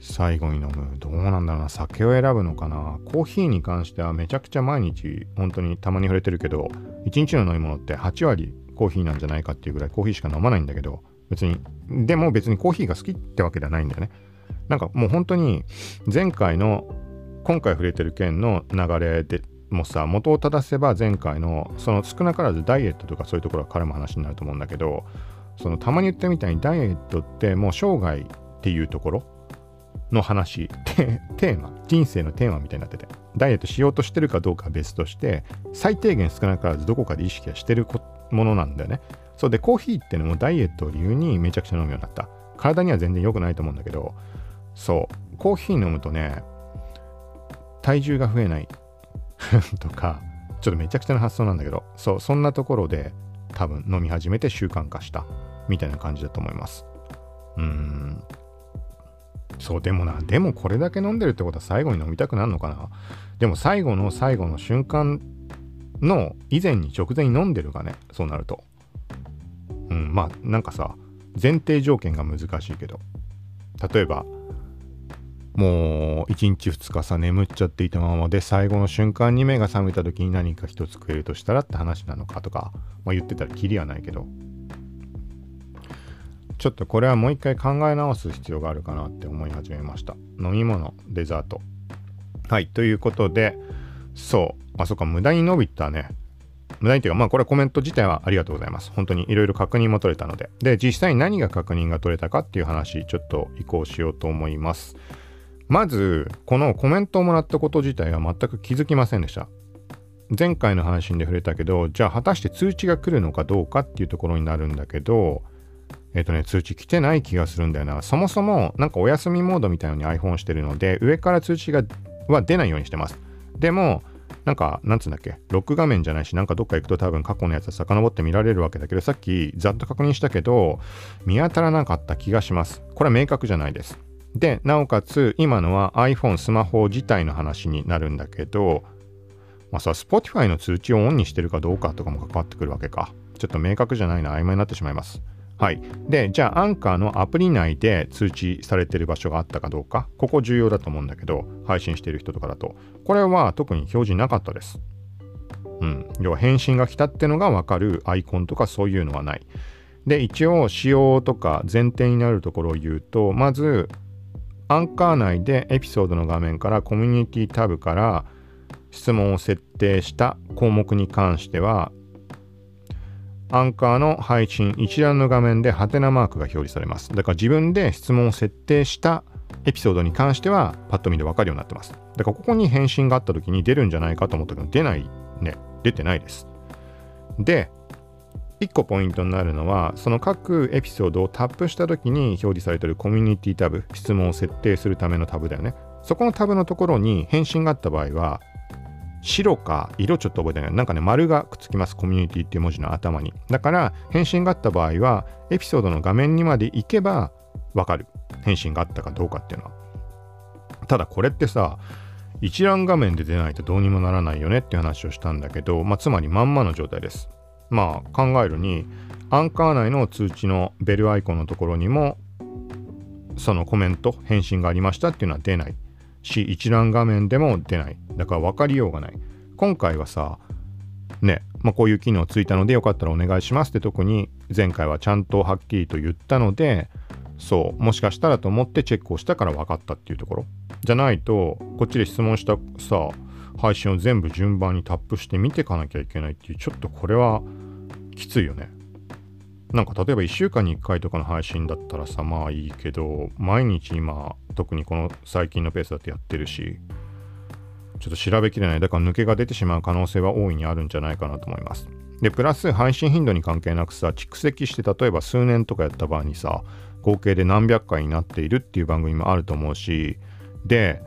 最後に飲む。どうなんだろうな。酒を選ぶのかな。コーヒーに関してはめちゃくちゃ毎日本当にたまに触れてるけど1日の飲み物って8割コーヒーなんじゃないかっていうぐらいコーヒーしか飲まないんだけど、別に、でも別にコーヒーが好きってわけではないんだよね。なんかもう本当に前回の今回触れてる件の流れでもさ元を正せば前回のその少なからずダイエットとかそういうところは絡む話になると思うんだけどそのたまに言ったみたいにダイエットってもう生涯っていうところの話 テーマ人生のテーマみたいになっててダイエットしようとしてるかどうかは別として最低限少なからずどこかで意識はしてるものなんだよね。そうでコーヒーってのもダイエットを理由にめちゃくちゃ飲むようになった。体には全然良くないと思うんだけどそうコーヒー飲むとね体重が増えない。とかちょっとめちゃくちゃな発想なんだけどそうそんなところで多分飲み始めて習慣化したみたいな感じだと思います。うーん。そうでもなでもこれだけ飲んでるってことは最後に飲みたくなるのかな？でも最後の最後の瞬間の以前に直前に飲んでるがねそうなると。うんまあなんかさ前提条件が難しいけど。例えばもう1日2日さ眠っちゃっていたままで最後の瞬間に目が覚めた時に何か一つ食えるとしたらって話なのかとか、まあ、言ってたらきりはないけど。ちょっとこれはもう一回考え直す必要があるかなって思い始めました。飲み物デザート。はいということでそう。あそっか無駄に伸びたね。無駄にっていうかまあこれコメント自体はありがとうございます。本当にいろいろ確認も取れたので。で実際に何が確認が取れたかっていう話ちょっと移行しようと思います。まず、このコメントをもらったこと自体は全く気づきませんでした。前回の配信で触れたけど、じゃあ果たして通知が来るのかどうかっていうところになるんだけど、えっ、とね、通知来てない気がするんだよな。そもそもなんかお休みモードみたいのに iPhone してるので、上から通知がは出ないようにしてます。でも、なんか、なんつうんだっけ、ロック画面じゃないし、なんかどっか行くと多分過去のやつは遡って見られるわけだけど、さっきざっと確認したけど、見当たらなかった気がします。これは明確じゃないです。で、なおかつ、今のは iPhone、スマホ自体の話になるんだけど、まあさ、Spotify の通知をオンにしてるかどうかとかも関わってくるわけか。ちょっと明確じゃないな、曖昧になってしまいます。はい。で、じゃあ、アンカーのアプリ内で通知されてる場所があったかどうか、ここ重要だと思うんだけど、配信してる人とかだと、これは特に表示なかったです。うん。要は返信が来たってのがわかるアイコンとかそういうのはない。で、一応、仕様とか前提になるところを言うと、まず、アンカー内でエピソードの画面からコミュニティタブから質問を設定した項目に関してはアンカーの配信一覧の画面でハテナマークが表示されます。だから自分で質問を設定したエピソードに関してはパッと見でわかるようになってます。だからここに返信があった時に出るんじゃないかと思ったけど出ないね。出てないです。で、1個ポイントになるのは、その各エピソードをタップした時に表示されているコミュニティタブ、質問を設定するためのタブだよね。そこのタブのところに返信があった場合は、白か色ちょっと覚えてない。なんかね、丸がくっつきます。コミュニティっていう文字の頭に。だから、返信があった場合は、エピソードの画面にまで行けばわかる。返信があったかどうかっていうのは。ただこれってさ、一覧画面で出ないとどうにもならないよねっていう話をしたんだけど、まあ、つまりまんまの状態です。まあ考えるにアンカー内の通知のベルアイコンのところにもそのコメント返信がありましたっていうのは出ないし一覧画面でも出ない。だから分かりようがない。今回はさね、まあ、こういう機能ついたのでよかったらお願いしますって特に前回はちゃんとはっきりと言ったのでそうもしかしたらと思ってチェックをしたから分かったっていうところじゃないとこっちで質問したさ配信を全部順番にタップして見ていかなきゃいけないっていうちょっとこれはきついよね。なんか例えば1週間に1回とかの配信だったらさまあいいけど毎日今特にこの最近のペースだとやってるしちょっと調べきれない。だから抜けが出てしまう可能性は大いにあるんじゃないかなと思います。でプラス配信頻度に関係なくさ蓄積して例えば数年とかやった場合にさ合計で何百回になっているっていう番組もあると思うしで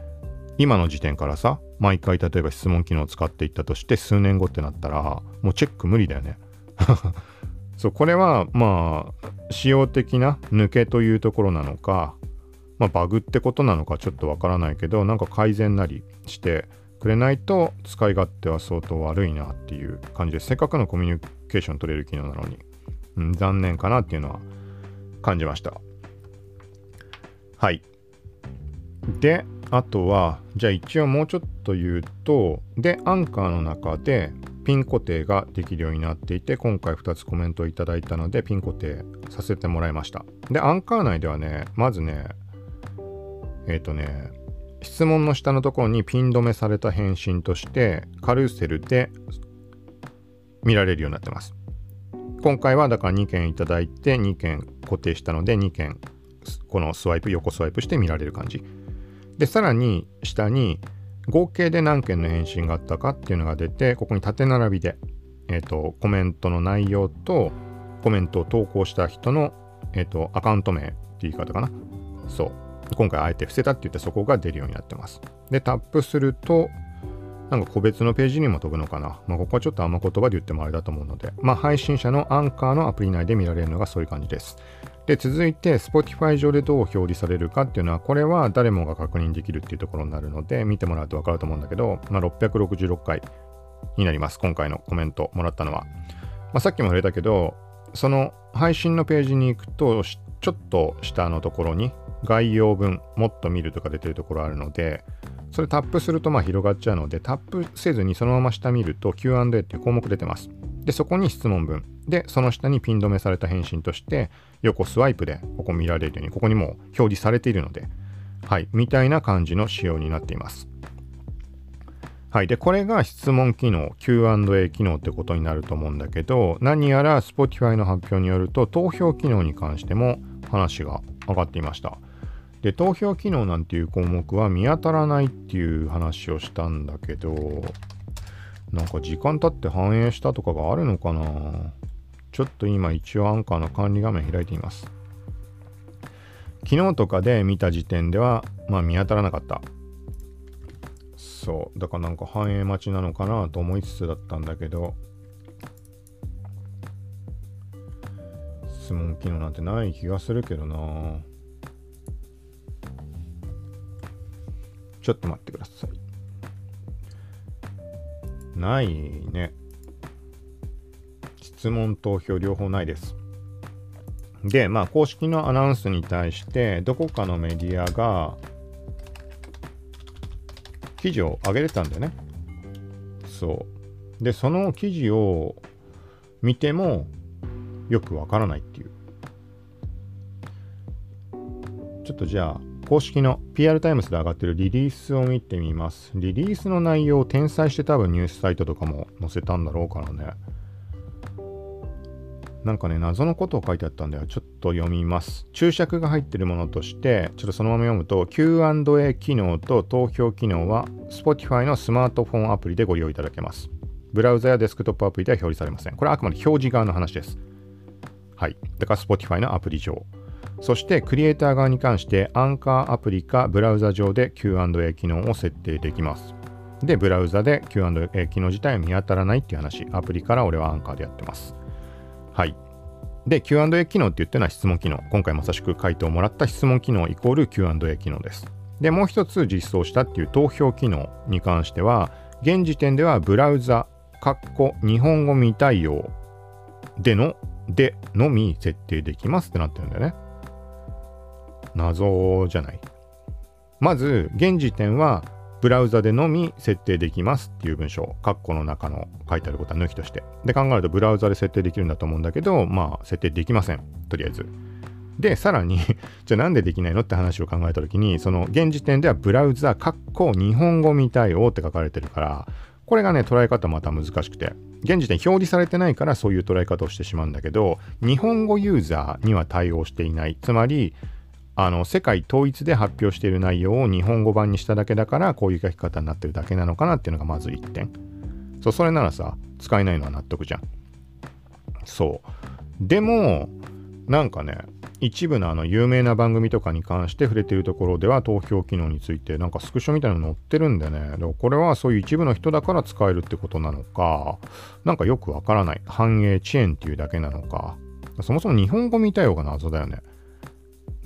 今の時点からさ毎回例えば質問機能を使っていったとして数年後ってなったらもうチェック無理だよね。そうこれはまあ使用的な抜けというところなのか、まあ、バグってことなのかちょっとわからないけどなんか改善なりしてくれないと使い勝手は相当悪いなっていう感じでせっかくのコミュニケーション取れる機能なのに、うん、残念かなっていうのは感じました。はい。であとはじゃあ一応もうちょっと言うとでアンカーの中でピン固定ができるようになっていて今回2つコメントをいただいたのでピン固定させてもらいました。でアンカー内ではねまずねえっ、ー、とね質問の下のところにピン止めされた返信としてカルーセルで見られるようになってます。今回はだから2件いただいて2件固定したので2件このスワイプ横スワイプして見られる感じ。でさらに下に合計で何件の返信があったかっていうのが出てここに縦並びで、えーと、コメントの内容とコメントを投稿した人の、えーと、アカウント名って言い方かな。そう。今回あえて伏せたって言ってそこが出るようになってます。でタップするとなんか個別のページにも飛ぶのかな。まあ、ここはちょっとあんま言葉で言ってもあれだと思うので、まあ、配信者のアンカーのアプリ内で見られるのがそういう感じです。で、続いて Spotify 上でどう表示されるかっていうのは、これは誰もが確認できるっていうところになるので、見てもらうと分かると思うんだけど、まあ、666回になります。今回のコメントもらったのは。まあ、さっきも触れたけど、その配信のページに行くと、ちょっと下のところに概要文、もっと見るとか出てるところあるので、それタップするとまあ広がっちゃうので、タップせずにそのまま下見ると Q&A っていう項目出てます。で、そこに質問文。で、その下にピン止めされた返信として、横スワイプでここ見られるように、ここにも表示されているので、はい、みたいな感じの仕様になっています。はい。で、これが質問機能、Q&A 機能ってことになると思うんだけど、何やら Spotify の発表によると、投票機能に関しても話が上がっていました。で、投票機能なんていう項目は見当たらないっていう話をしたんだけど、なんか時間経って反映したとかがあるのかな？ちょっと今一応アンカーの管理画面開いています。昨日とかで見た時点では、まあ見当たらなかった。そう。だからなんか反映待ちなのかなと思いつつだったんだけど、質問機能なんてない気がするけどなちょっと待ってください。ないね。質問、投票両方ないです。で、まあ、公式のアナウンスに対して、どこかのメディアが記事を上げてたんだよね。そう。で、その記事を見てもよくわからないっていう。ちょっとじゃあ、公式の PR タイムズで上がってるリリースを見てみます。リリースの内容を転載して多分ニュースサイトとかも載せたんだろうからね。なんかね、謎のことを書いてあったんだよ。ちょっと読みます。注釈が入ってるものとして、ちょっとそのまま読むと、Q&A 機能と投票機能は Spotify のスマートフォンアプリでご利用いただけます。ブラウザやデスクトップアプリでは表示されません。これはあくまで表示側の話です。はい。だから Spotify のアプリ上。そしてクリエイター側に関してアンカーアプリかブラウザ上で Q&A 機能を設定できます。で、ブラウザで Q&A 機能自体は見当たらないっていう話。アプリから俺はアンカーでやってます。はい。で、Q&A 機能って言ってのは質問機能。今回まさしく回答をもらった質問機能イコール Q&A 機能です。で、もう一つ実装したっていう投票機能に関しては、現時点ではブラウザ、カッコ日本語未対応での、でのみ設定できますってなってるんだよね。謎じゃない。まず、現時点は、ブラウザでのみ設定できますっていう文章、カッコの中の書いてあることは抜きとして。で考えると、ブラウザで設定できるんだと思うんだけど、まあ、設定できません。とりあえず。で、さらに じゃあなんでできないのって話を考えたときに、その、現時点ではブラウザ、カッコ日本語見たいよって書かれてるから、これがね、捉え方また難しくて。現時点表示されてないからそういう捉え方をしてしまうんだけど、日本語ユーザーには対応していない。つまり、あの世界統一で発表している内容を日本語版にしただけだからこういう書き方になってるだけなのかなっていうのがまず1点そうそれならさ使えないのは納得じゃんそうでもなんかね一部のあの有名な番組とかに関して触れてるところでは投票機能についてなんかスクショみたいなの載ってるんでね。でもこれはそういう一部の人だから使えるってことなのか、なんかよくわからない。繁栄遅延っていうだけなのか。そもそも日本語見たようが謎だよね。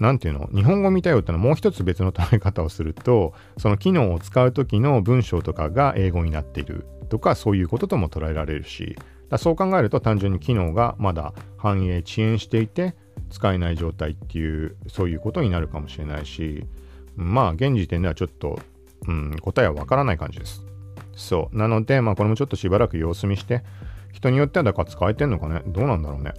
なんていうの？日本語見たよってのはもう一つ別の捉え方をすると、その機能を使う時の文章とかが英語になっているとか、そういうこととも捉えられるし、だそう考えると単純に機能がまだ反映、遅延していて、使えない状態っていう、そういうことになるかもしれないし、まあ、現時点ではちょっと、うん、答えはわからない感じです。そう。なので、まあこれもちょっとしばらく様子見して、人によってはだから使えてんのかね？どうなんだろうね？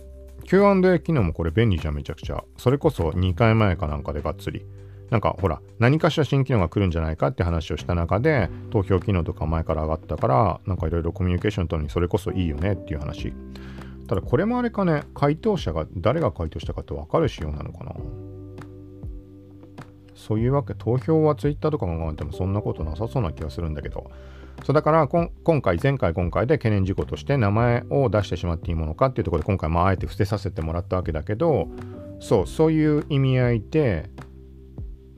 Q&A 機能もこれ便利じゃん、めちゃくちゃ。それこそ2回前かなんかでがっつり。なんかほら、何かしら新機能が来るんじゃないかって話をした中で、投票機能とか前から上がったから、なんかいろいろコミュニケーション取るにそれこそいいよねっていう話。ただこれもあれかね、回答者が誰が回答したかって分かる仕様なのかな？そういうわけ、投票は Twitter とかも考えてもそんなことなさそうな気がするんだけど、そうだから今回、前回、今回で懸念事項として名前を出してしまっていいものかっていうところで今回、まあ、あえて伏せさせてもらったわけだけど、そう、そういう意味合いで、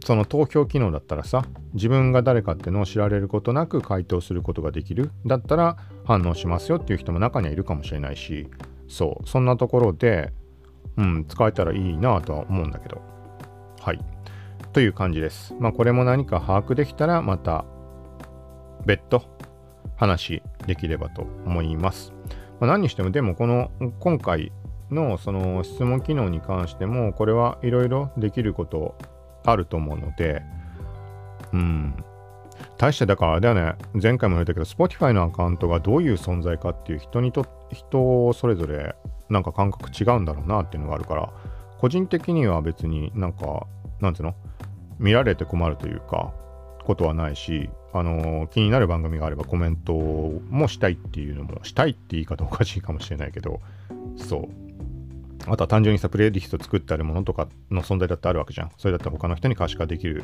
その投票機能だったらさ、自分が誰かってのを知られることなく回答することができる。だったら反応しますよっていう人も中にはいるかもしれないし、そう、そんなところで、うん、使えたらいいなとは思うんだけど。はい。という感じです。まあ、これも何か把握できたら、また別途話できればと思います。まあ、何にしても、でもこの今回のその質問機能に関しても、これはいろいろできることあると思うので、うん。大してだからあれだよね、前回も言ったけど、Spotify のアカウントがどういう存在かっていう人にと、人それぞれなんか感覚違うんだろうなっていうのがあるから、個人的には別になんか、なんつうの？見られて困るというか、ことはないし、あのー、気になる番組があればコメントもしたいっていうのも、したいって言い方おかしいかもしれないけど、そう。あとは単純にさ、プレイリスト作ってあるものとかの存在だってあるわけじゃん。それだったら他の人に可視化できる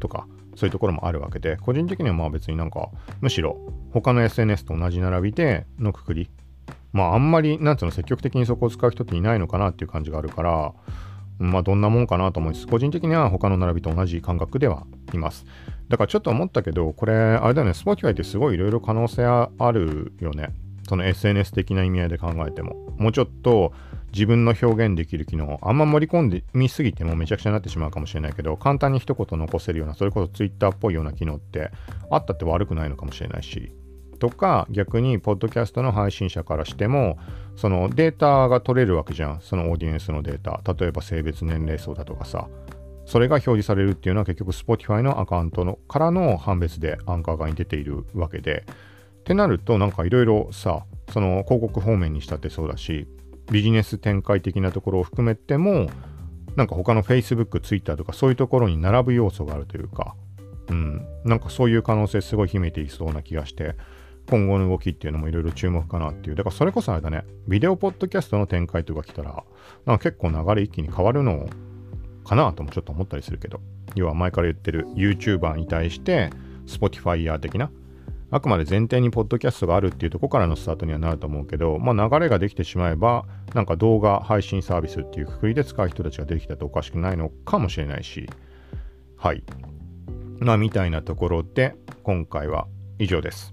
とか、そういうところもあるわけで、個人的にはまあ別になんか、むしろ他の SNS と同じ並びでのくくり、まああんまり、なんつうの、積極的にそこを使う人っていないのかなっていう感じがあるから、まあどんなもんかなと思います。個人的には他の並びと同じ感覚ではいます。だからちょっと思ったけど、これ、あれだよね、Spotify ってすごいいろいろ可能性あるよね。その SNS 的な意味合いで考えても。もうちょっと自分の表現できる機能、あんま盛り込んでみすぎてもめちゃくちゃになってしまうかもしれないけど、簡単に一言残せるような、それこそ Twitter っぽいような機能ってあったって悪くないのかもしれないし。とか、逆に、ポッドキャストの配信者からしても、そのデータが取れるわけじゃん。そのオーディエンスのデータ。例えば性別、年齢層だとかさ。それが表示されるっていうのは結局 Spotify のアカウントのからの判別でアンカー側に出ているわけで。ってなるとなんかいろいろさ、その広告方面にしたってそうだし、ビジネス展開的なところを含めても、なんか他の Facebook、Twitter とかそういうところに並ぶ要素があるというか、うん、なんかそういう可能性すごい秘めていそうな気がして、今後の動きっていうのもいろいろ注目かなっていう。だからそれこそあれだね、ビデオポッドキャストの展開とか来たら、なんか結構流れ一気に変わるのかなともちょっと思ったりするけど、要は前から言ってる YouTuber に対して Spotify 的な、あくまで前提にポッドキャストがあるっていうとこからのスタートにはなると思うけど、まあ流れができてしまえば、なんか動画配信サービスっていうくくりで使う人たちが出てきたとおかしくないのかもしれないし、はい。まあみたいなところで、今回は以上です。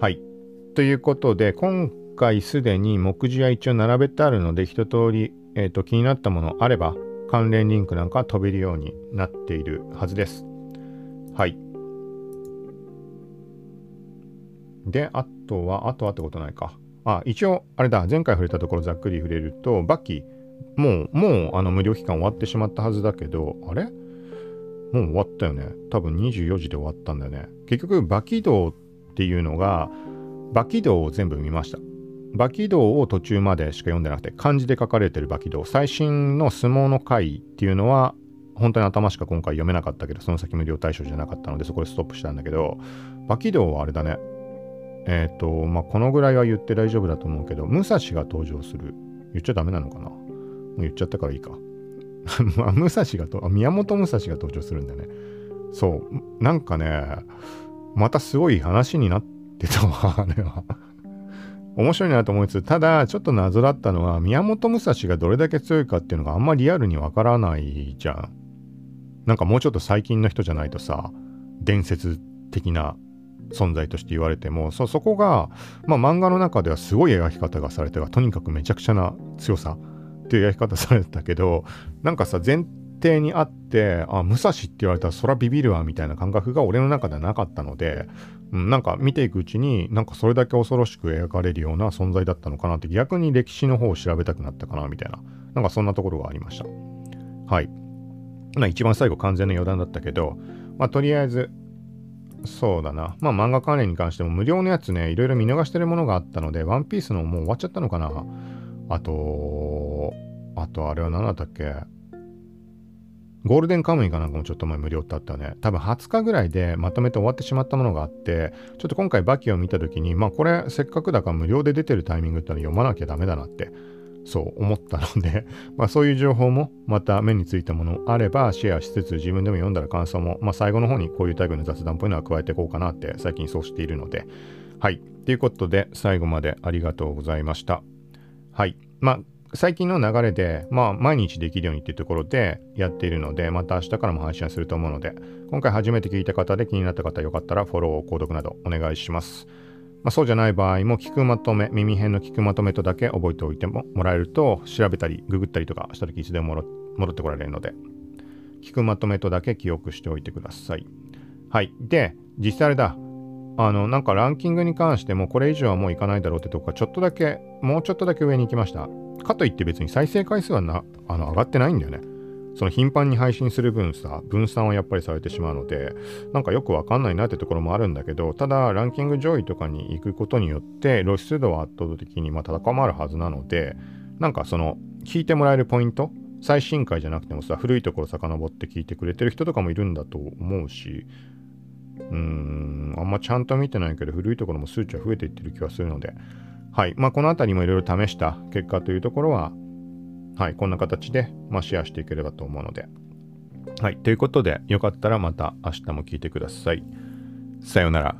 はい。ということで、今回すでに目次は一応並べてあるので、一通り、えーと、気になったものあれば、関連リンクなんか飛べるようになっているはずです。はい。で、あとは、あとはってことないか。あ、一応、あれだ、前回触れたところざっくり触れると、バッキー、もう、もう、あの、無料期間終わってしまったはずだけど、あれ？もう終わったよね。多分24時で終わったんだよね。結局、バキドっていうのが、馬起動を全部見ました。馬起動を途中までしか読んでなくて、漢字で書かれてる馬起動。最新の相撲の回っていうのは、本当に頭しか今回読めなかったけど、その先無料対象じゃなかったので、そこでストップしたんだけど、馬起動はあれだね。えっ、ー、と、まあ、このぐらいは言って大丈夫だと思うけど、武蔵が登場する。言っちゃダメなのかな？言っちゃったからいいか。まあ、武蔵がと、宮本武蔵が登場するんだね。そう。なんかね、またすごい話になってたわ、あれは。面白いなと思いつつ、ただ、ちょっと謎だったのは、宮本武蔵がどれだけ強いかっていうのがあんまリアルにわからないじゃん。なんかもうちょっと最近の人じゃないとさ、伝説的な存在として言われても、そ、そこが、まあ漫画の中ではすごい描き方がされては、とにかくめちゃくちゃな強さっていう描き方されてたけど、なんかさ、全底にあって、あ、武蔵って言われたらそらビビるわみたいな感覚が俺の中ではなかったので、うん、なんか見ていくうちになんかそれだけ恐ろしく描かれるような存在だったのかなって逆に歴史の方を調べたくなったかなみたいな、なんかそんなところがありました。はい。まあ一番最後完全な余談だったけど、まあとりあえず、そうだな。まあ漫画関連に関しても無料のやつね、いろいろ見逃してるものがあったので、ワンピースのもう終わっちゃったのかな。あと、あとあれは何だったっけ？ゴールデンカムイかなんかもちょっと前無料ってあったね。多分20日ぐらいでまとめて終わってしまったものがあって、ちょっと今回バキを見た時に、まあこれせっかくだから無料で出てるタイミングってのは読まなきゃダメだなってそう思ったので まあそういう情報もまた目についたものあればシェアしつつ自分でも読んだら感想も、まあ、最後の方にこういうタイプの雑談っぽいのは加えていこうかなって最近そうしているので。はい。ということで最後までありがとうございました。はいまあ最近の流れで、まあ、毎日できるようにっていうところでやっているので、また明日からも配信すると思うので、今回初めて聞いた方で気になった方よかったらフォロー、購読などお願いします。まあ、そうじゃない場合も聞くまとめ、耳辺の聞くまとめとだけ覚えておいてももらえると、調べたり、ググったりとかした時いつでも戻ってこられるので、聞くまとめとだけ記憶しておいてください。はい。で、実際あれだ。あの、なんかランキングに関してもこれ以上はもういかないだろうってとこがちょっとだけ、もうちょっとだけ上に行きました。かといって別に再生回数はなあの上がってないんだよね。その頻繁に配信する分さ、分散はやっぱりされてしまうので、なんかよくわかんないなってところもあるんだけど、ただランキング上位とかに行くことによって露出度は圧倒的にまた高まるはずなので、なんかその聞いてもらえるポイント、最新回じゃなくてもさ、古いところ遡って聞いてくれてる人とかもいるんだと思うし、うん、あんまちゃんと見てないけど、古いところも数値は増えていってる気がするので、はい。まあ、この辺りもいろいろ試した結果というところは、はい、こんな形で、まあ、シェアしていければと思うので。はい、ということで、よかったらまた明日も聞いてください。さようなら。